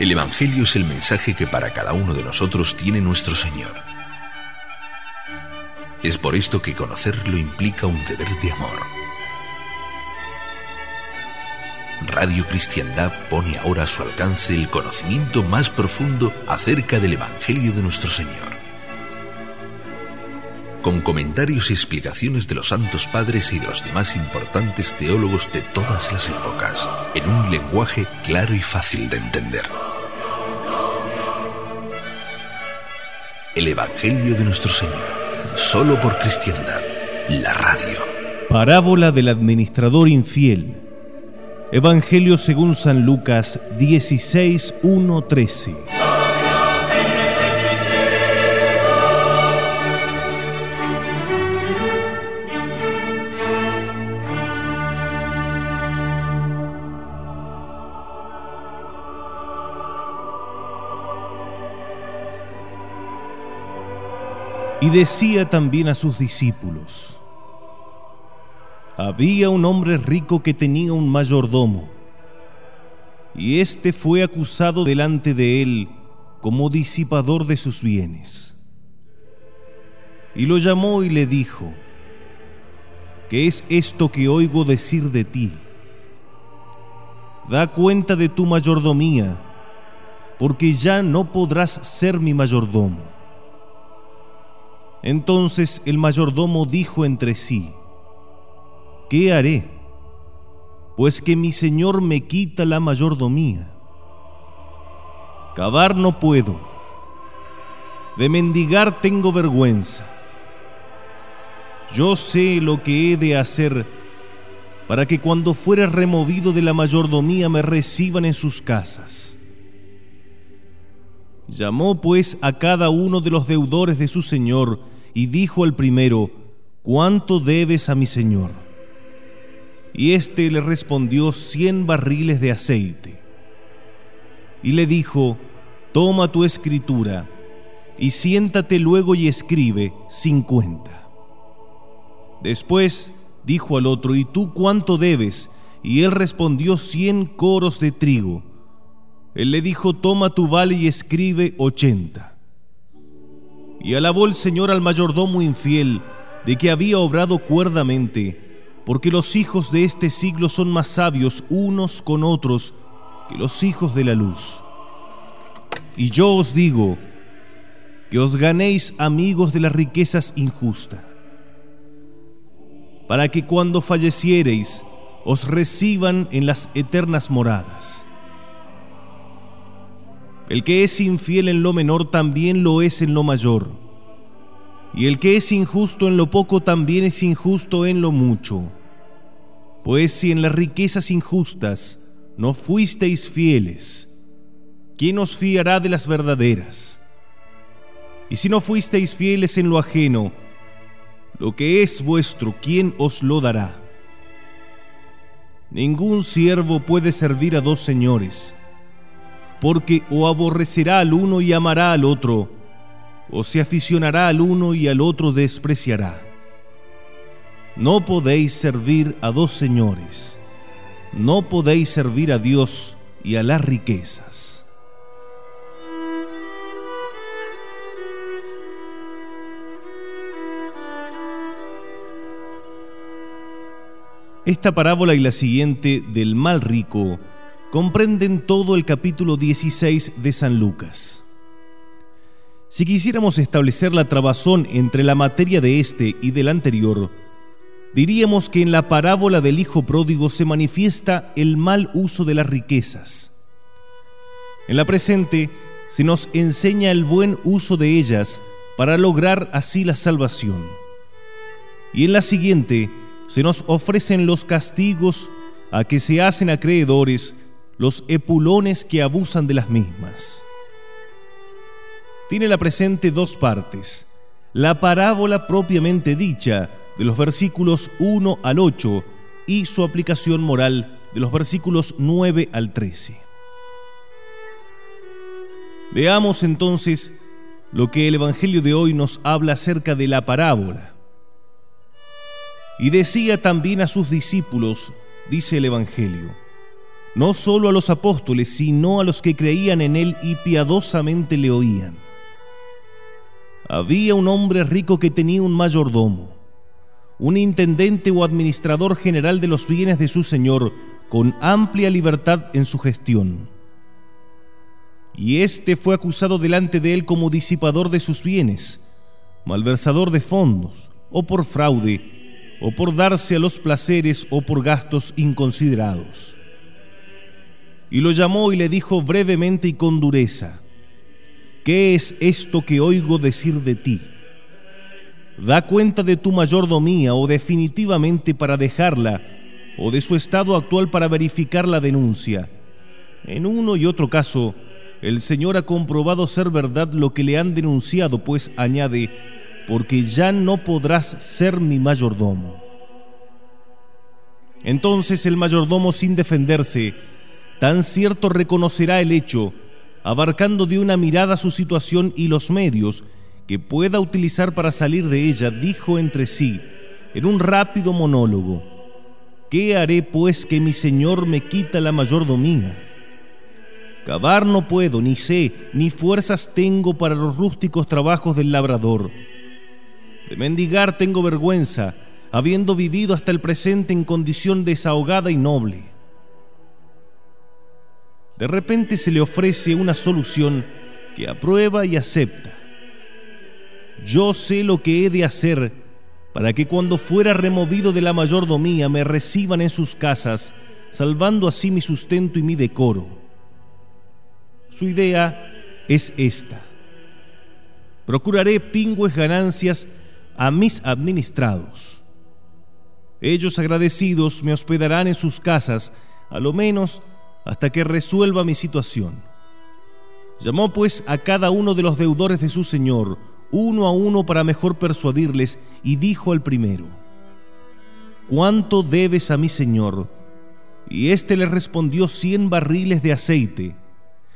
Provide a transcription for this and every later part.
El Evangelio es el mensaje que para cada uno de nosotros tiene nuestro Señor. Es por esto que conocerlo implica un deber de amor. Radio Cristiandad pone ahora a su alcance el conocimiento más profundo acerca del Evangelio de nuestro Señor. Con comentarios y explicaciones de los santos padres y de los demás importantes teólogos de todas las épocas, en un lenguaje claro y fácil de entender. El Evangelio de nuestro Señor Solo por cristiandad. La radio. Parábola del administrador infiel. Evangelio según San Lucas 16, 13. Y decía también a sus discípulos, había un hombre rico que tenía un mayordomo, y éste fue acusado delante de él como disipador de sus bienes. Y lo llamó y le dijo, ¿qué es esto que oigo decir de ti? Da cuenta de tu mayordomía, porque ya no podrás ser mi mayordomo. Entonces el mayordomo dijo entre sí, ¿qué haré? Pues que mi señor me quita la mayordomía. Cavar no puedo, de mendigar tengo vergüenza. Yo sé lo que he de hacer para que cuando fuere removido de la mayordomía me reciban en sus casas. Llamó pues a cada uno de los deudores de su señor y dijo al primero, ¿cuánto debes a mi señor? Y éste le respondió cien barriles de aceite. Y le dijo, toma tu escritura, y siéntate luego y escribe cincuenta. Después dijo al otro, ¿y tú cuánto debes? Y él respondió cien coros de trigo. Él le dijo, toma tu vale y escribe ochenta. Y alabó el Señor al mayordomo infiel de que había obrado cuerdamente, porque los hijos de este siglo son más sabios unos con otros que los hijos de la luz. Y yo os digo, que os ganéis amigos de las riquezas injustas, para que cuando falleciereis os reciban en las eternas moradas. El que es infiel en lo menor también lo es en lo mayor. Y el que es injusto en lo poco también es injusto en lo mucho. Pues si en las riquezas injustas no fuisteis fieles, ¿quién os fiará de las verdaderas? Y si no fuisteis fieles en lo ajeno, lo que es vuestro, ¿quién os lo dará? Ningún siervo puede servir a dos señores porque o aborrecerá al uno y amará al otro, o se aficionará al uno y al otro despreciará. No podéis servir a dos señores, no podéis servir a Dios y a las riquezas. Esta parábola y la siguiente del mal rico comprenden todo el capítulo 16 de San Lucas. Si quisiéramos establecer la trabazón entre la materia de este y del anterior, diríamos que en la parábola del Hijo Pródigo se manifiesta el mal uso de las riquezas. En la presente se nos enseña el buen uso de ellas para lograr así la salvación. Y en la siguiente se nos ofrecen los castigos a que se hacen acreedores los epulones que abusan de las mismas. Tiene la presente dos partes. La parábola propiamente dicha, de los versículos 1 al 8, y su aplicación moral, de los versículos 9 al 13. Veamos entonces lo que el Evangelio de hoy nos habla acerca de la parábola. Y decía también a sus discípulos, dice el Evangelio, no solo a los apóstoles, sino a los que creían en él y piadosamente le oían. Había un hombre rico que tenía un mayordomo, un intendente o administrador general de los bienes de su señor, con amplia libertad en su gestión. Y éste fue acusado delante de él como disipador de sus bienes, malversador de fondos, o por fraude, o por darse a los placeres o por gastos inconsiderados y lo llamó y le dijo brevemente y con dureza, ¿qué es esto que oigo decir de ti? Da cuenta de tu mayordomía o definitivamente para dejarla, o de su estado actual para verificar la denuncia. En uno y otro caso, el Señor ha comprobado ser verdad lo que le han denunciado, pues añade, porque ya no podrás ser mi mayordomo. Entonces el mayordomo sin defenderse, tan cierto reconocerá el hecho, abarcando de una mirada su situación y los medios que pueda utilizar para salir de ella, dijo entre sí, en un rápido monólogo, ¿qué haré pues que mi Señor me quita la mayordomía? Cavar no puedo, ni sé, ni fuerzas tengo para los rústicos trabajos del labrador. De mendigar tengo vergüenza, habiendo vivido hasta el presente en condición desahogada y noble. De repente se le ofrece una solución que aprueba y acepta. Yo sé lo que he de hacer para que cuando fuera removido de la mayordomía me reciban en sus casas, salvando así mi sustento y mi decoro. Su idea es esta. Procuraré pingües ganancias a mis administrados. Ellos agradecidos me hospedarán en sus casas, a lo menos hasta que resuelva mi situación. Llamó pues a cada uno de los deudores de su señor, uno a uno para mejor persuadirles, y dijo al primero, ¿Cuánto debes a mi señor? Y éste le respondió cien barriles de aceite,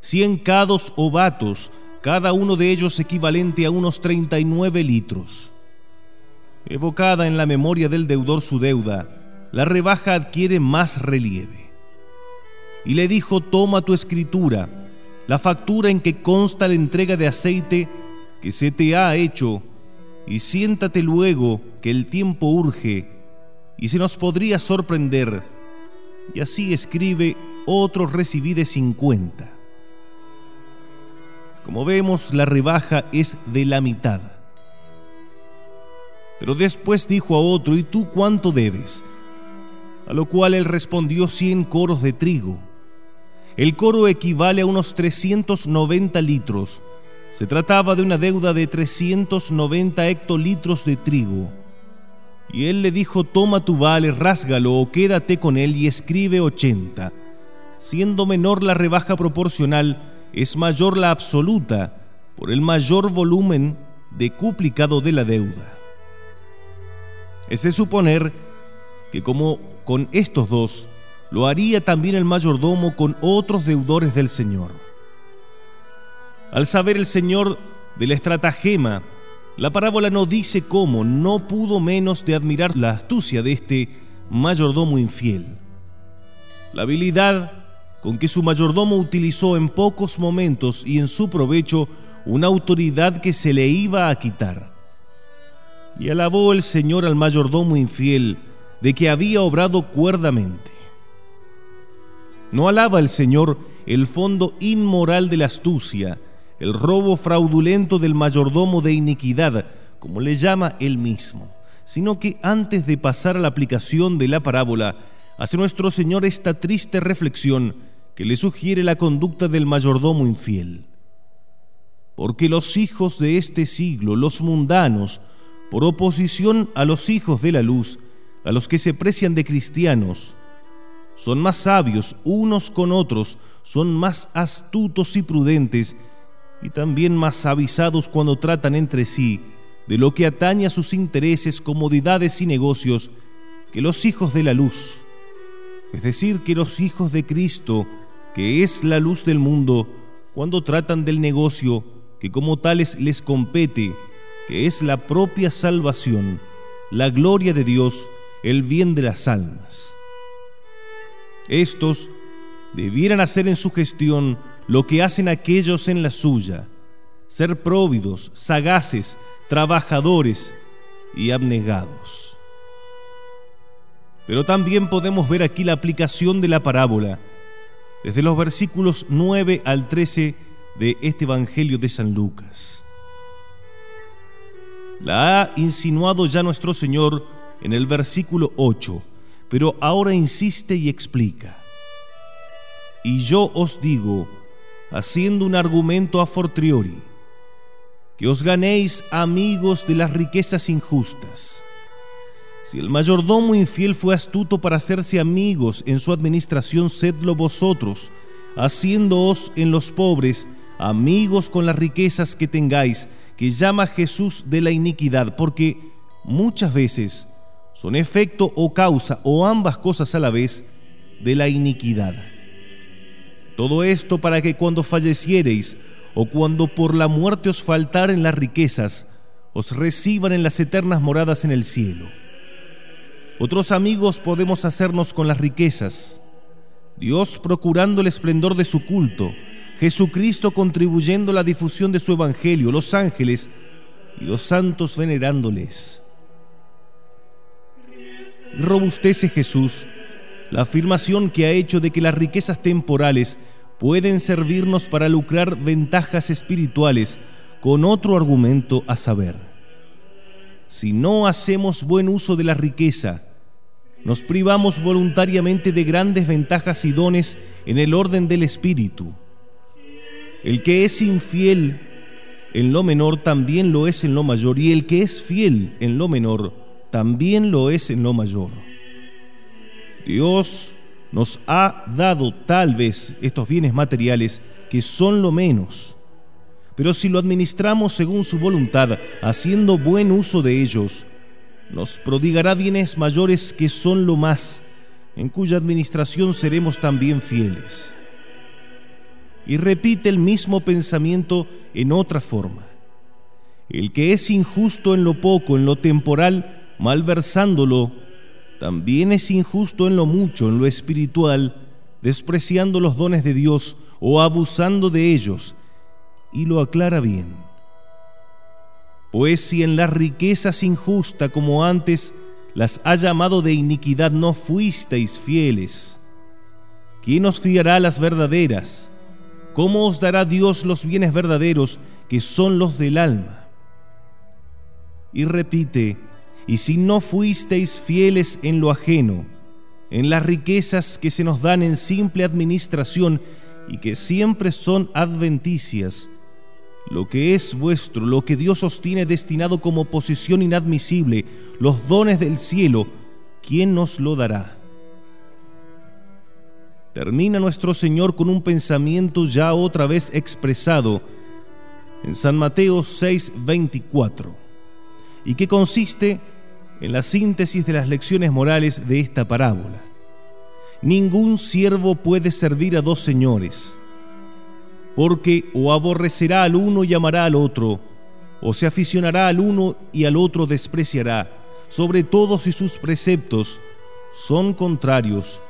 cien cados o batos, cada uno de ellos equivalente a unos treinta y nueve litros. Evocada en la memoria del deudor su deuda, la rebaja adquiere más relieve y le dijo, toma tu escritura, la factura en que consta la entrega de aceite que se te ha hecho, y siéntate luego que el tiempo urge, y se nos podría sorprender. Y así escribe, otro recibí de cincuenta. Como vemos, la rebaja es de la mitad. Pero después dijo a otro, ¿y tú cuánto debes? A lo cual él respondió cien coros de trigo. El coro equivale a unos 390 litros. Se trataba de una deuda de 390 hectolitros de trigo. Y él le dijo, toma tu vale, rásgalo o quédate con él y escribe 80. Siendo menor la rebaja proporcional, es mayor la absoluta por el mayor volumen decuplicado de la deuda. Es de suponer que como con estos dos, lo haría también el mayordomo con otros deudores del Señor. Al saber el Señor de la estratagema, la parábola no dice cómo, no pudo menos de admirar la astucia de este mayordomo infiel. La habilidad con que su mayordomo utilizó en pocos momentos y en su provecho una autoridad que se le iba a quitar. Y alabó el Señor al mayordomo infiel de que había obrado cuerdamente. No alaba el Señor el fondo inmoral de la astucia, el robo fraudulento del mayordomo de iniquidad, como le llama él mismo, sino que antes de pasar a la aplicación de la parábola, hace nuestro Señor esta triste reflexión que le sugiere la conducta del mayordomo infiel. Porque los hijos de este siglo, los mundanos, por oposición a los hijos de la luz, a los que se precian de cristianos, son más sabios unos con otros, son más astutos y prudentes, y también más avisados cuando tratan entre sí de lo que atañe a sus intereses, comodidades y negocios, que los hijos de la luz, es decir, que los hijos de Cristo, que es la luz del mundo, cuando tratan del negocio que como tales les compete, que es la propia salvación, la gloria de Dios, el bien de las almas. Estos debieran hacer en su gestión lo que hacen aquellos en la suya, ser próvidos, sagaces, trabajadores y abnegados. Pero también podemos ver aquí la aplicación de la parábola, desde los versículos 9 al 13 de este Evangelio de San Lucas. La ha insinuado ya nuestro Señor en el versículo 8, pero ahora insiste y explica. Y yo os digo, haciendo un argumento a fortiori, que os ganéis amigos de las riquezas injustas. Si el mayordomo infiel fue astuto para hacerse amigos en su administración, sedlo vosotros, haciéndoos en los pobres amigos con las riquezas que tengáis, que llama Jesús de la iniquidad, porque muchas veces son efecto o causa, o ambas cosas a la vez, de la iniquidad. Todo esto para que cuando falleciereis o cuando por la muerte os faltaren las riquezas, os reciban en las eternas moradas en el cielo. Otros amigos podemos hacernos con las riquezas, Dios procurando el esplendor de su culto, Jesucristo contribuyendo a la difusión de su evangelio, los ángeles y los santos venerándoles. Robustece Jesús la afirmación que ha hecho de que las riquezas temporales pueden servirnos para lucrar ventajas espirituales con otro argumento a saber. Si no hacemos buen uso de la riqueza, nos privamos voluntariamente de grandes ventajas y dones en el orden del espíritu. El que es infiel en lo menor también lo es en lo mayor, y el que es fiel en lo menor también lo es en lo mayor. Dios nos ha dado tal vez estos bienes materiales que son lo menos, pero si lo administramos según su voluntad, haciendo buen uso de ellos, nos prodigará bienes mayores que son lo más, en cuya administración seremos también fieles. Y repite el mismo pensamiento en otra forma. El que es injusto en lo poco, en lo temporal, malversándolo, también es injusto en lo mucho, en lo espiritual, despreciando los dones de Dios o abusando de ellos, y lo aclara bien. Pues si en las riquezas injusta como antes las ha llamado de iniquidad no fuisteis fieles, ¿quién os fiará las verdaderas? ¿Cómo os dará Dios los bienes verdaderos que son los del alma? Y repite, y si no fuisteis fieles en lo ajeno, en las riquezas que se nos dan en simple administración y que siempre son adventicias, lo que es vuestro, lo que Dios os tiene destinado como posición inadmisible, los dones del cielo, ¿quién nos lo dará? Termina nuestro Señor con un pensamiento ya otra vez expresado en San Mateo 6:24 y que consiste en la síntesis de las lecciones morales de esta parábola. Ningún siervo puede servir a dos señores, porque o aborrecerá al uno y amará al otro, o se aficionará al uno y al otro despreciará, sobre todo si sus preceptos son contrarios,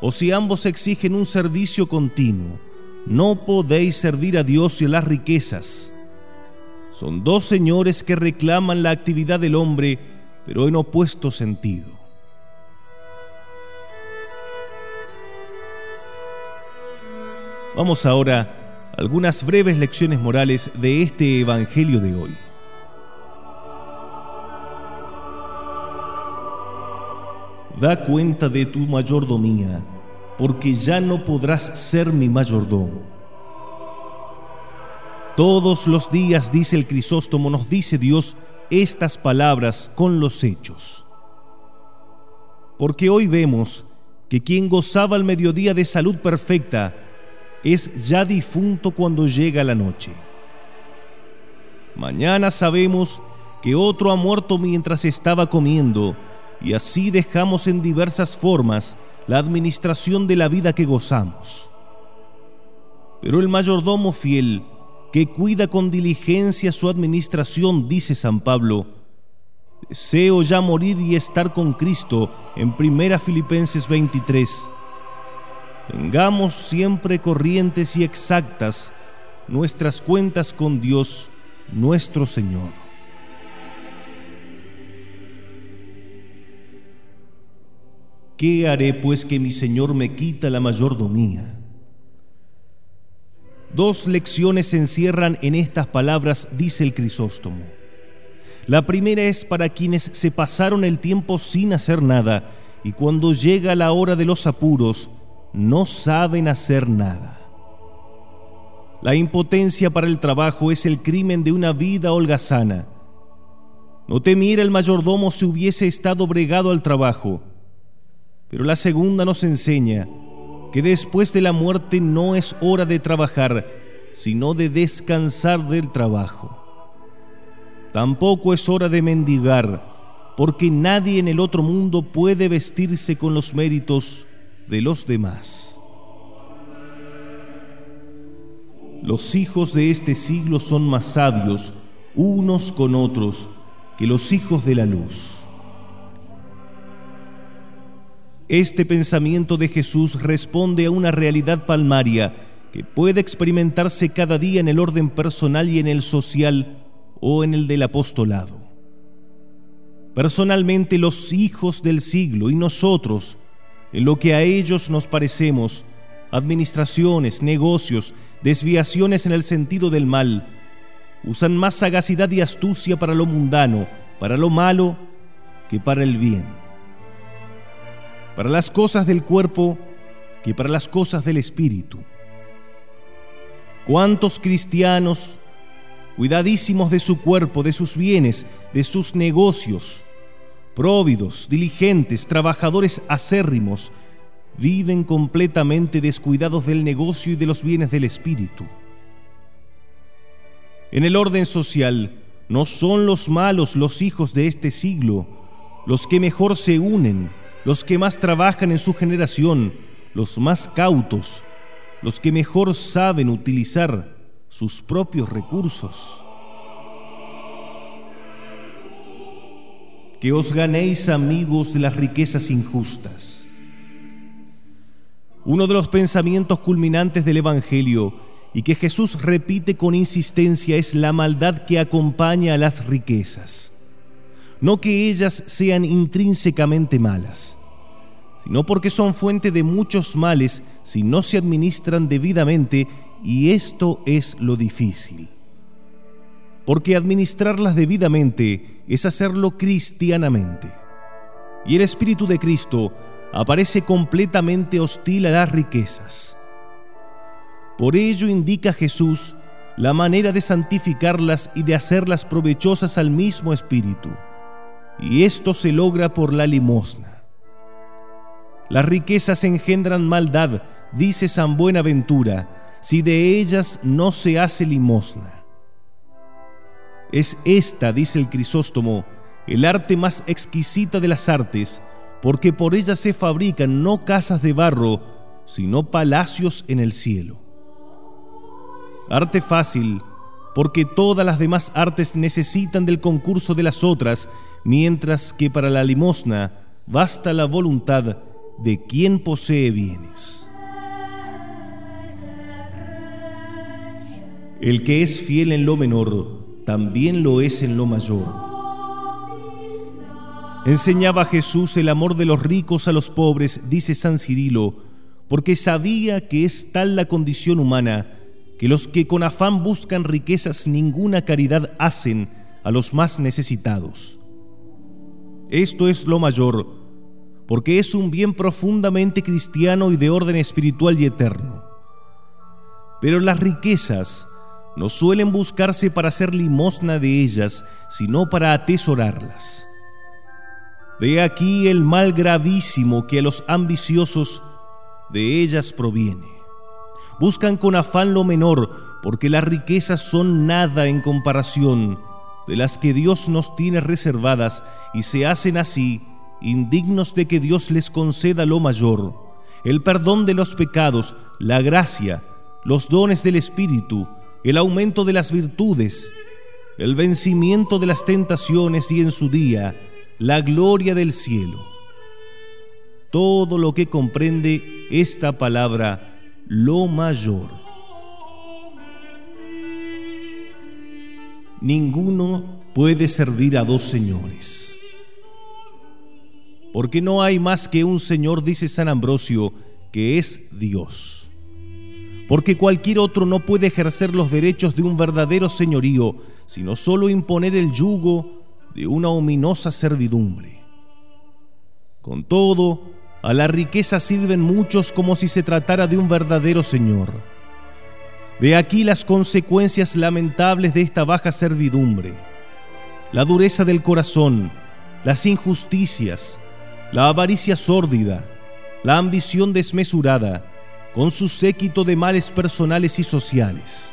o si ambos exigen un servicio continuo. No podéis servir a Dios y a las riquezas. Son dos señores que reclaman la actividad del hombre, pero en opuesto sentido. Vamos ahora a algunas breves lecciones morales de este Evangelio de hoy. Da cuenta de tu mayordomía, porque ya no podrás ser mi mayordomo. Todos los días, dice el Crisóstomo, nos dice Dios, estas palabras con los hechos. Porque hoy vemos que quien gozaba al mediodía de salud perfecta es ya difunto cuando llega la noche. Mañana sabemos que otro ha muerto mientras estaba comiendo y así dejamos en diversas formas la administración de la vida que gozamos. Pero el mayordomo fiel que cuida con diligencia su administración, dice San Pablo, deseo ya morir y estar con Cristo en 1 Filipenses 23. tengamos siempre corrientes y exactas nuestras cuentas con Dios nuestro Señor. ¿Qué haré pues que mi Señor me quita la mayordomía? Dos lecciones se encierran en estas palabras, dice el Crisóstomo. La primera es para quienes se pasaron el tiempo sin hacer nada y cuando llega la hora de los apuros no saben hacer nada. La impotencia para el trabajo es el crimen de una vida holgazana. No temiera el mayordomo si hubiese estado bregado al trabajo, pero la segunda nos enseña que después de la muerte no es hora de trabajar, sino de descansar del trabajo. Tampoco es hora de mendigar, porque nadie en el otro mundo puede vestirse con los méritos de los demás. Los hijos de este siglo son más sabios unos con otros que los hijos de la luz. Este pensamiento de Jesús responde a una realidad palmaria que puede experimentarse cada día en el orden personal y en el social o en el del apostolado. Personalmente los hijos del siglo y nosotros, en lo que a ellos nos parecemos, administraciones, negocios, desviaciones en el sentido del mal, usan más sagacidad y astucia para lo mundano, para lo malo, que para el bien para las cosas del cuerpo que para las cosas del espíritu. ¿Cuántos cristianos, cuidadísimos de su cuerpo, de sus bienes, de sus negocios, próvidos, diligentes, trabajadores acérrimos, viven completamente descuidados del negocio y de los bienes del espíritu? En el orden social, no son los malos los hijos de este siglo, los que mejor se unen, los que más trabajan en su generación, los más cautos, los que mejor saben utilizar sus propios recursos. Que os ganéis amigos de las riquezas injustas. Uno de los pensamientos culminantes del Evangelio y que Jesús repite con insistencia es la maldad que acompaña a las riquezas no que ellas sean intrínsecamente malas, sino porque son fuente de muchos males si no se administran debidamente y esto es lo difícil. Porque administrarlas debidamente es hacerlo cristianamente. Y el Espíritu de Cristo aparece completamente hostil a las riquezas. Por ello indica Jesús la manera de santificarlas y de hacerlas provechosas al mismo Espíritu y esto se logra por la limosna. Las riquezas engendran maldad, dice San Buenaventura, si de ellas no se hace limosna. Es esta, dice el Crisóstomo, el arte más exquisita de las artes, porque por ella se fabrican no casas de barro, sino palacios en el cielo. Arte fácil, porque todas las demás artes necesitan del concurso de las otras, mientras que para la limosna basta la voluntad de quien posee bienes. El que es fiel en lo menor, también lo es en lo mayor. Enseñaba Jesús el amor de los ricos a los pobres, dice San Cirilo, porque sabía que es tal la condición humana que los que con afán buscan riquezas ninguna caridad hacen a los más necesitados. Esto es lo mayor, porque es un bien profundamente cristiano y de orden espiritual y eterno. Pero las riquezas no suelen buscarse para hacer limosna de ellas, sino para atesorarlas. De aquí el mal gravísimo que a los ambiciosos de ellas proviene. Buscan con afán lo menor, porque las riquezas son nada en comparación de las que Dios nos tiene reservadas y se hacen así indignos de que Dios les conceda lo mayor, el perdón de los pecados, la gracia, los dones del Espíritu, el aumento de las virtudes, el vencimiento de las tentaciones y en su día la gloria del cielo. Todo lo que comprende esta palabra lo mayor. Ninguno puede servir a dos señores. Porque no hay más que un Señor, dice San Ambrosio, que es Dios. Porque cualquier otro no puede ejercer los derechos de un verdadero señorío, sino solo imponer el yugo de una ominosa servidumbre. Con todo, a la riqueza sirven muchos como si se tratara de un verdadero Señor. De aquí las consecuencias lamentables de esta baja servidumbre. La dureza del corazón, las injusticias, la avaricia sórdida, la ambición desmesurada, con su séquito de males personales y sociales,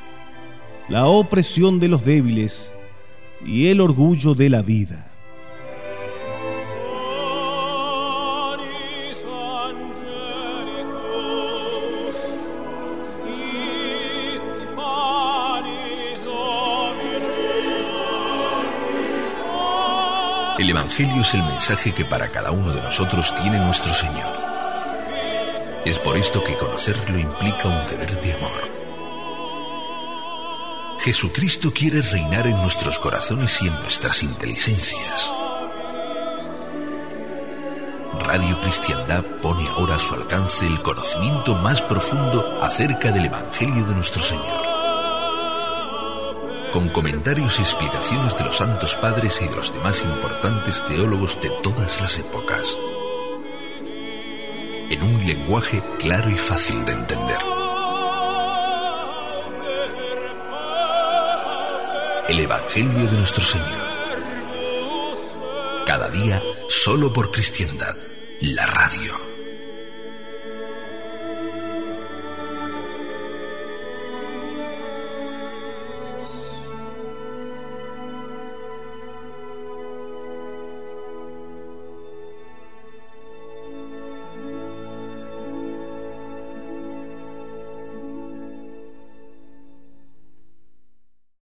la opresión de los débiles y el orgullo de la vida. El Evangelio es el mensaje que para cada uno de nosotros tiene nuestro Señor. Es por esto que conocerlo implica un deber de amor. Jesucristo quiere reinar en nuestros corazones y en nuestras inteligencias. Radio Cristiandad pone ahora a su alcance el conocimiento más profundo acerca del Evangelio de nuestro Señor con comentarios y explicaciones de los santos padres y de los demás importantes teólogos de todas las épocas, en un lenguaje claro y fácil de entender. El Evangelio de nuestro Señor. Cada día solo por cristiandad, la radio.